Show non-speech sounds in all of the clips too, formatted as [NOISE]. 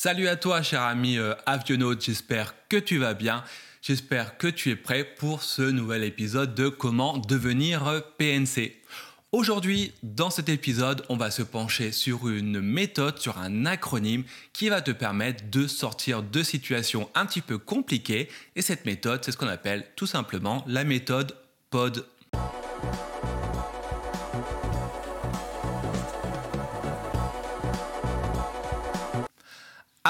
Salut à toi, cher ami euh, j'espère que tu vas bien. J'espère que tu es prêt pour ce nouvel épisode de Comment devenir PNC. Aujourd'hui, dans cet épisode, on va se pencher sur une méthode, sur un acronyme qui va te permettre de sortir de situations un petit peu compliquées. Et cette méthode, c'est ce qu'on appelle tout simplement la méthode POD.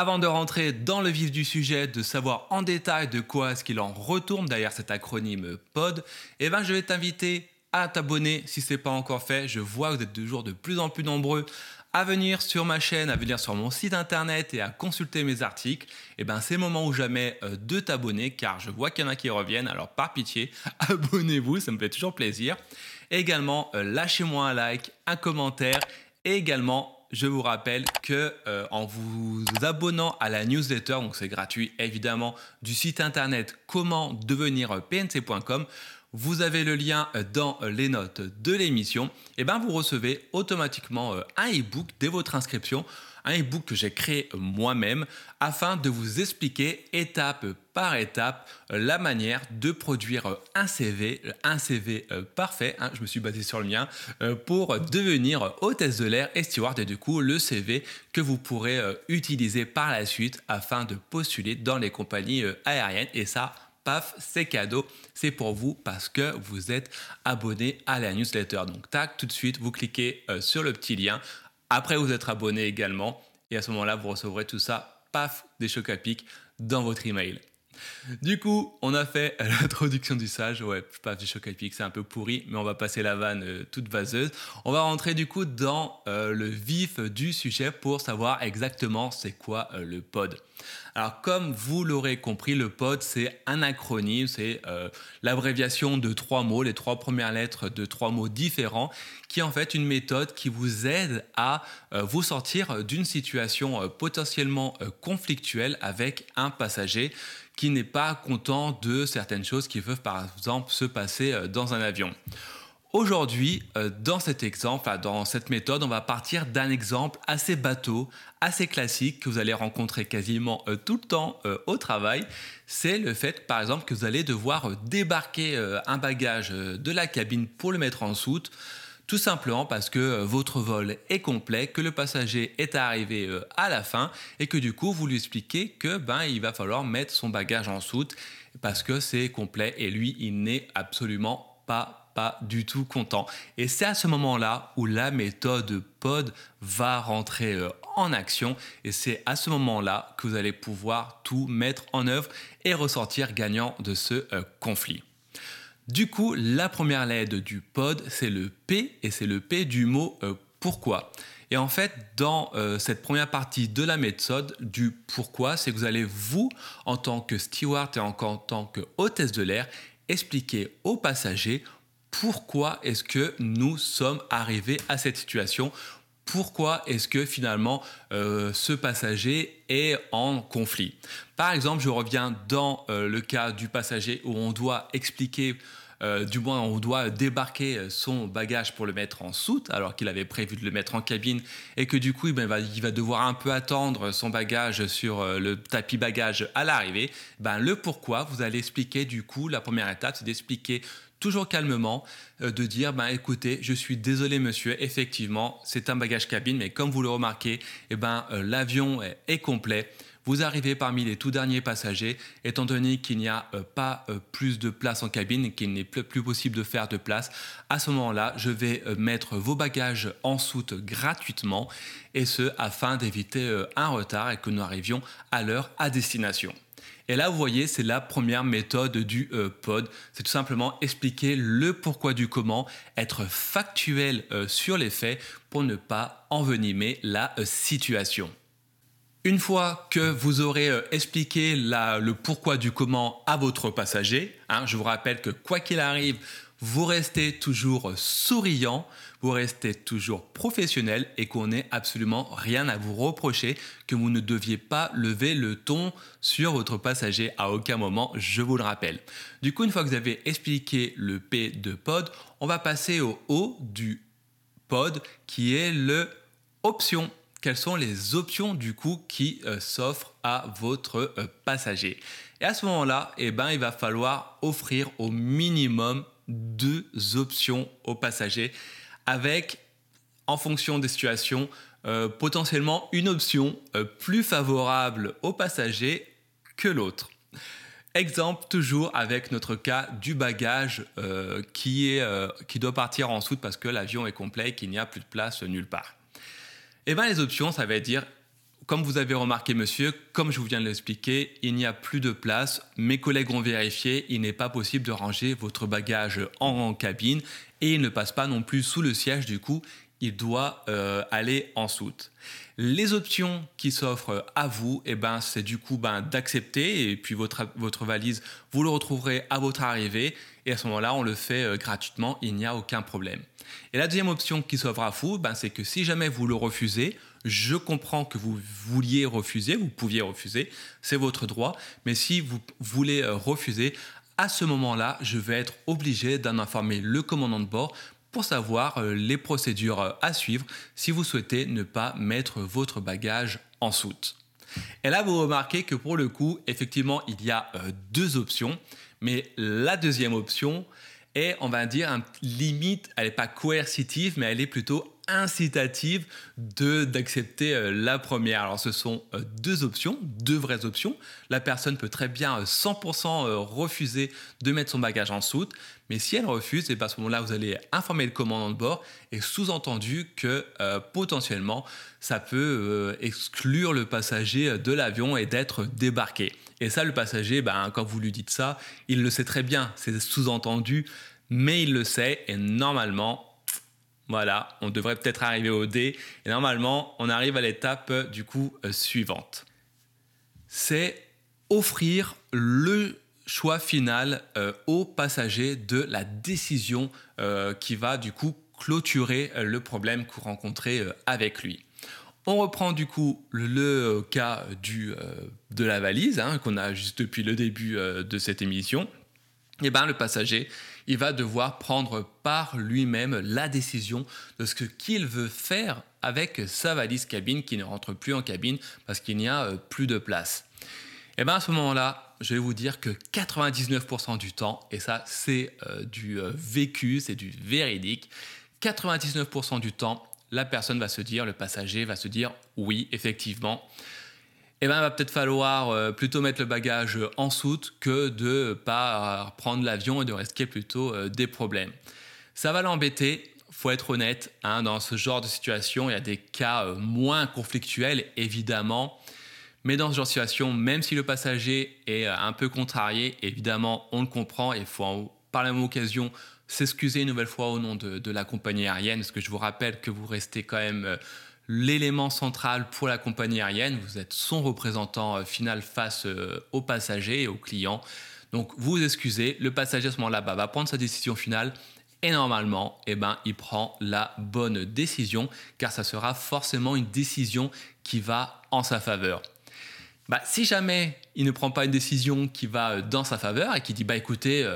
Avant de rentrer dans le vif du sujet, de savoir en détail de quoi est-ce qu'il en retourne derrière cet acronyme POD, eh ben je vais t'inviter à t'abonner si ce n'est pas encore fait. Je vois que vous êtes toujours de plus en plus nombreux à venir sur ma chaîne, à venir sur mon site internet et à consulter mes articles, eh ben c'est le moment ou jamais euh, de t'abonner car je vois qu'il y en a qui reviennent. Alors par pitié, [LAUGHS] abonnez-vous, ça me fait toujours plaisir. également, euh, lâchez-moi un like, un commentaire et également je vous rappelle que euh, en vous abonnant à la newsletter, donc c'est gratuit évidemment, du site internet comment devenir pnc.com, vous avez le lien dans les notes de l'émission, et ben vous recevez automatiquement euh, un e-book dès votre inscription. Un e-book que j'ai créé moi-même afin de vous expliquer étape par étape euh, la manière de produire euh, un CV, euh, un CV parfait, hein, je me suis basé sur le mien, pour devenir hôtesse de l'air et steward. Et du coup le CV que vous pourrez utiliser par la suite afin de postuler dans les compagnies aériennes. Et ça paf, c'est cadeau, c'est pour vous parce que vous êtes abonné à la newsletter. Donc tac, tout de suite, vous cliquez sur le petit lien après vous être abonné également. Et à ce moment-là, vous recevrez tout ça, paf, des chocs à pic dans votre email. Du coup, on a fait [LAUGHS] l'introduction du sage. Ouais, paf, des chocs à pic, c'est un peu pourri, mais on va passer la vanne euh, toute vaseuse. On va rentrer du coup dans euh, le vif du sujet pour savoir exactement c'est quoi euh, le pod. Alors comme vous l'aurez compris, le POD c'est un acronyme, c'est l'abréviation de trois mots, les trois premières lettres de trois mots différents, qui est en fait une méthode qui vous aide à vous sortir d'une situation potentiellement conflictuelle avec un passager qui n'est pas content de certaines choses qui peuvent par exemple se passer dans un avion. Aujourd'hui, euh, dans cet exemple, dans cette méthode, on va partir d'un exemple assez bateau, assez classique que vous allez rencontrer quasiment euh, tout le temps euh, au travail. C'est le fait, par exemple, que vous allez devoir débarquer un bagage de la cabine pour le mettre en soute. Tout simplement parce que votre vol est complet, que le passager est arrivé à la fin et que du coup vous lui expliquez que ben il va falloir mettre son bagage en soute parce que c'est complet et lui il n'est absolument pas du tout content. Et c'est à ce moment-là où la méthode POD va rentrer euh, en action et c'est à ce moment-là que vous allez pouvoir tout mettre en œuvre et ressortir gagnant de ce euh, conflit. Du coup, la première lettre du pod, c'est le P et c'est le P du mot euh, pourquoi. Et en fait, dans cette première partie de la méthode du pourquoi, c'est que vous allez, vous, en tant que steward et en tant que hôtesse de l'air, expliquer aux passagers pourquoi est-ce que nous sommes arrivés à cette situation pourquoi est-ce que finalement euh, ce passager est en conflit? Par exemple, je reviens dans euh, le cas du passager où on doit expliquer, euh, du moins on doit débarquer son bagage pour le mettre en soute, alors qu'il avait prévu de le mettre en cabine, et que du coup eh ben, il, va, devoir un peu attendre son bagage sur le tapis bagage à l'arrivée. Ben, le pourquoi, vous allez expliquer du coup, la première étape, c'est d'expliquer toujours calmement, euh, de dire ben écoutez, je suis désolé monsieur, effectivement, c'est un bagage cabine, mais comme vous le remarquez, eh ben, euh, l'avion est, complet. Vous arrivez parmi les tout derniers passagers, étant donné qu'il n'y a euh, pas plus de place en cabine qu'il n'est plus, possible de faire de place, à ce moment-là, je vais mettre vos bagages en soute gratuitement, et ce afin d'éviter un retard et que nous arrivions à l'heure à destination. Et là, vous voyez, c'est la première méthode du euh, pod. C'est tout simplement expliquer le pourquoi du comment, être factuel euh, sur les faits pour ne pas envenimer la euh, situation. Une fois que vous aurez expliqué le pourquoi du comment à votre passager, hein, je vous rappelle que quoi qu'il arrive, vous restez toujours souriant, vous restez toujours professionnel et qu'on n'ait absolument rien à vous reprocher, que vous ne deviez pas lever le ton sur votre passager à aucun moment, je vous le rappelle. Du coup, une fois que vous avez expliqué le P de pod, on va passer au O du pod qui est le option quelles sont les options du coup qui euh, s'offrent à votre euh, passager? Et à ce moment-là, eh ben, il va falloir offrir au minimum deux options au passager avec, en fonction des situations, euh, potentiellement une option plus favorable au passager que l'autre. Exemple toujours avec notre cas du bagage qui, est, qui doit partir en soute parce que l'avion est complet et qu'il n'y a plus de place nulle part. Eh bien, les options, ça va dire, comme vous avez remarqué, monsieur, comme je vous viens de l'expliquer, il n'y a plus de place. Mes collègues ont vérifié, il n'est pas possible de ranger votre bagage en, cabine et il ne passe pas non plus sous le siège. Du coup, il doit euh, aller en soute. Les options qui s'offrent à vous, eh ben, c'est du coup ben, d'accepter et puis votre, valise, vous le retrouverez à votre arrivée et à ce moment-là, on le fait euh, gratuitement, il n'y a aucun problème. Et la deuxième option qui s'offre à vous, ben, c'est que si jamais vous le refusez, je comprends que vous vouliez refuser, vous pouviez refuser, c'est votre droit, mais si vous voulez euh, refuser, à ce moment-là, je vais être obligé d'en informer le commandant de bord pour savoir euh, les procédures euh, à suivre si vous souhaitez ne pas mettre votre bagage en soute. Et là, vous remarquez que pour le coup, effectivement, il y a deux options, mais la deuxième option, est, on va dire, limite, elle n'est pas coercitive, mais elle est plutôt incitative de d'accepter euh, la première. Alors ce sont euh, deux options, deux vraies options. La personne peut très bien 100% euh, refuser de mettre son bagage en soute, mais si elle refuse, et bien à ce moment-là, vous allez informer le commandant de bord et sous-entendu que potentiellement, ça peut exclure le passager de l'avion et d'être débarqué. Et ça, le passager, ben, quand vous lui dites ça, il le sait très bien, c'est sous-entendu, mais il le sait et normalement, voilà, on devrait peut-être arriver au D et normalement, on arrive à l'étape du coup euh, suivante. C'est offrir le choix final euh, au passager de la décision euh, qui va du coup clôturer le problème que rencontrez avec lui. On reprend du coup le cas de la valise hein, qu'on a juste depuis le début de cette émission. Eh ben, le passager, il va devoir prendre par lui-même la décision de ce qu'il veut faire avec sa valise cabine qui ne rentre plus en cabine parce qu'il n'y a euh, plus de place. Et eh bien à ce moment-là, je vais vous dire que 99% du temps, et ça c'est euh, du euh, vécu, c'est du véridique, 99% du temps, la personne va se dire, le passager va se dire oui, effectivement, eh ben, il va peut-être falloir euh, plutôt mettre le bagage en soute que de pas prendre l'avion et de risquer plutôt euh, des problèmes. Ça va l'embêter, faut être honnête, hein, dans ce genre de situation, il y a des cas euh, moins conflictuels, évidemment. Mais dans ce genre de situation, même si le passager est un peu contrarié, évidemment, on le comprend et il faut, par la même occasion, s'excuser une nouvelle fois au nom de, de, la compagnie aérienne, parce que je vous rappelle que vous restez quand même l'élément central pour la compagnie aérienne. Vous êtes son représentant euh, final face euh, aux passagers et aux clients. Donc vous vous excusez, le passager à ce moment-là bah, va prendre sa décision finale et normalement, eh ben, il prend la bonne décision car ça sera forcément une décision qui va en sa faveur. Bah, si jamais il ne prend pas une décision qui va euh, dans sa faveur et qui dit bah écoutez,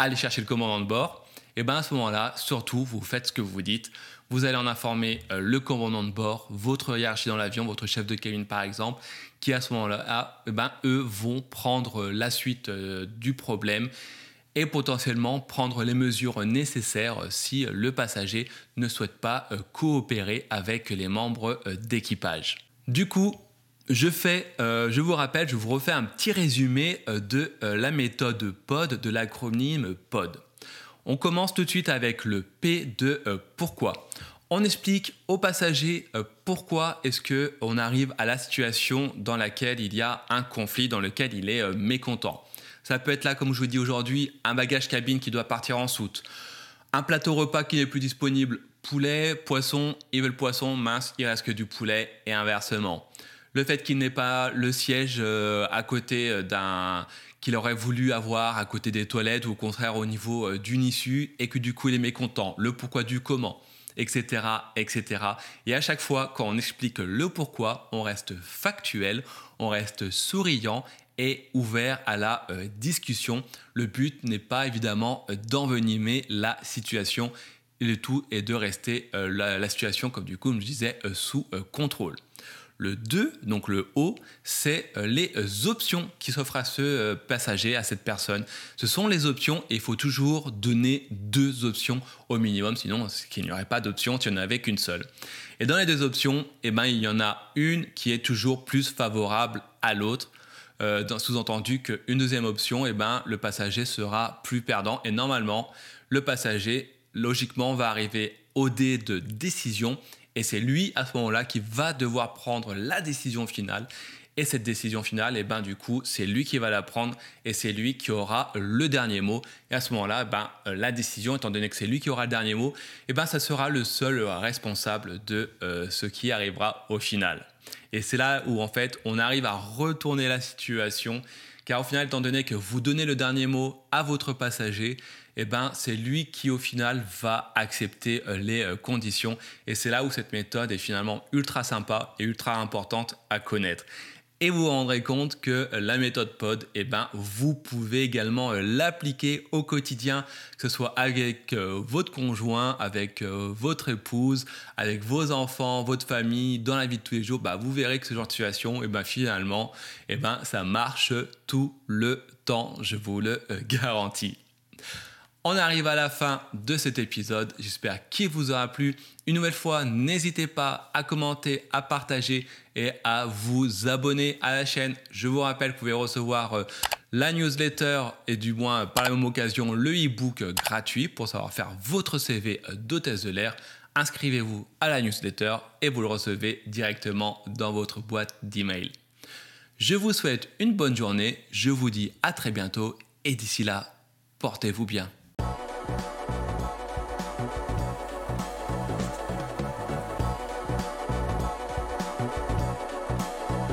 allez chercher le commandant de bord, et eh ben à ce moment-là, surtout, vous faites ce que vous dites. Vous allez en informer euh, le commandant de bord, votre hiérarchie dans l'avion, votre chef de cabine par exemple, qui à ce moment-là, ah, eh ben, eux vont prendre euh, la suite euh, du problème et potentiellement prendre les mesures nécessaires si le passager ne souhaite pas coopérer avec les membres d'équipage. Du coup, je, fais, je vous rappelle, je vous refais un petit résumé de la méthode POD, de l'acronyme POD. On commence tout de suite avec le P de euh, pourquoi. On explique aux passagers euh, pourquoi est-ce que on arrive à la situation dans laquelle il y a un conflit, dans lequel il est euh, mécontent. Ça peut être là, comme je vous dis aujourd'hui, un bagage cabine qui doit partir en soute, un plateau repas qui n'est plus disponible, poulet, poisson, il veut le poisson, mince, il reste que du poulet et inversement. Le fait qu'il n'ait pas le siège à côté d'un qu'il aurait voulu avoir à côté des toilettes ou au contraire au niveau euh, d'une issue et que du coup il est mécontent, le pourquoi du comment, etc., etc. Et à chaque fois, quand on explique le pourquoi, on reste factuel, on reste souriant et ouvert à la euh, discussion. Le but n'est pas évidemment d'envenimer la situation, le tout est de rester la, situation, comme du coup, je disais, sous contrôle. Le 2, donc le haut, c'est euh, les euh, options qui s'offrent à ce euh, passager, à cette personne. Ce sont les options et il faut toujours donner deux options au minimum, sinon il n'y aurait pas d'option si on n'avait qu'une seule. Et dans les deux options, eh ben, il y en a une qui est toujours plus favorable à l'autre. Sous-entendu qu'une deuxième option, eh ben, le passager sera plus perdant. Et normalement, le passager, logiquement, va arriver au dé de décision et c'est lui, à ce moment-là, qui va devoir prendre la décision finale. Et cette décision finale, eh ben, du coup, c'est lui qui va la prendre et c'est lui qui aura le dernier mot. Et à ce moment-là, ben, euh, la décision, étant donné que c'est lui qui aura le dernier mot, eh ben, ça sera le seul responsable de euh, ce qui arrivera au final. Et c'est là où, en fait, on arrive à retourner la situation. Car au final, étant donné que vous donnez le dernier mot à votre passager, eh ben, c'est lui qui au final va accepter euh, les euh, conditions. Et c'est là où cette méthode est finalement ultra sympa et ultra importante à connaître. Et vous vous rendrez compte que euh, la méthode POD, eh ben, vous pouvez également l'appliquer au quotidien, que ce soit avec votre conjoint, avec votre épouse, avec vos enfants, votre famille, dans la vie de tous les jours. Bah, vous verrez que ce genre de situation, eh ben, finalement, eh ben, ça marche tout le temps, je vous le garantis. On arrive à la fin de cet épisode. J'espère qu'il vous aura plu. Une nouvelle fois, n'hésitez pas à commenter, à partager et à vous abonner à la chaîne. Je vous rappelle que vous pouvez recevoir euh, la newsletter et du moins par la même occasion le e-book gratuit pour savoir faire votre CV d'hôtesse de l'air. Inscrivez-vous à la newsletter et vous le recevez directement dans votre boîte d'email. Je vous souhaite une bonne journée, je vous dis à très bientôt et d'ici là, portez-vous bien.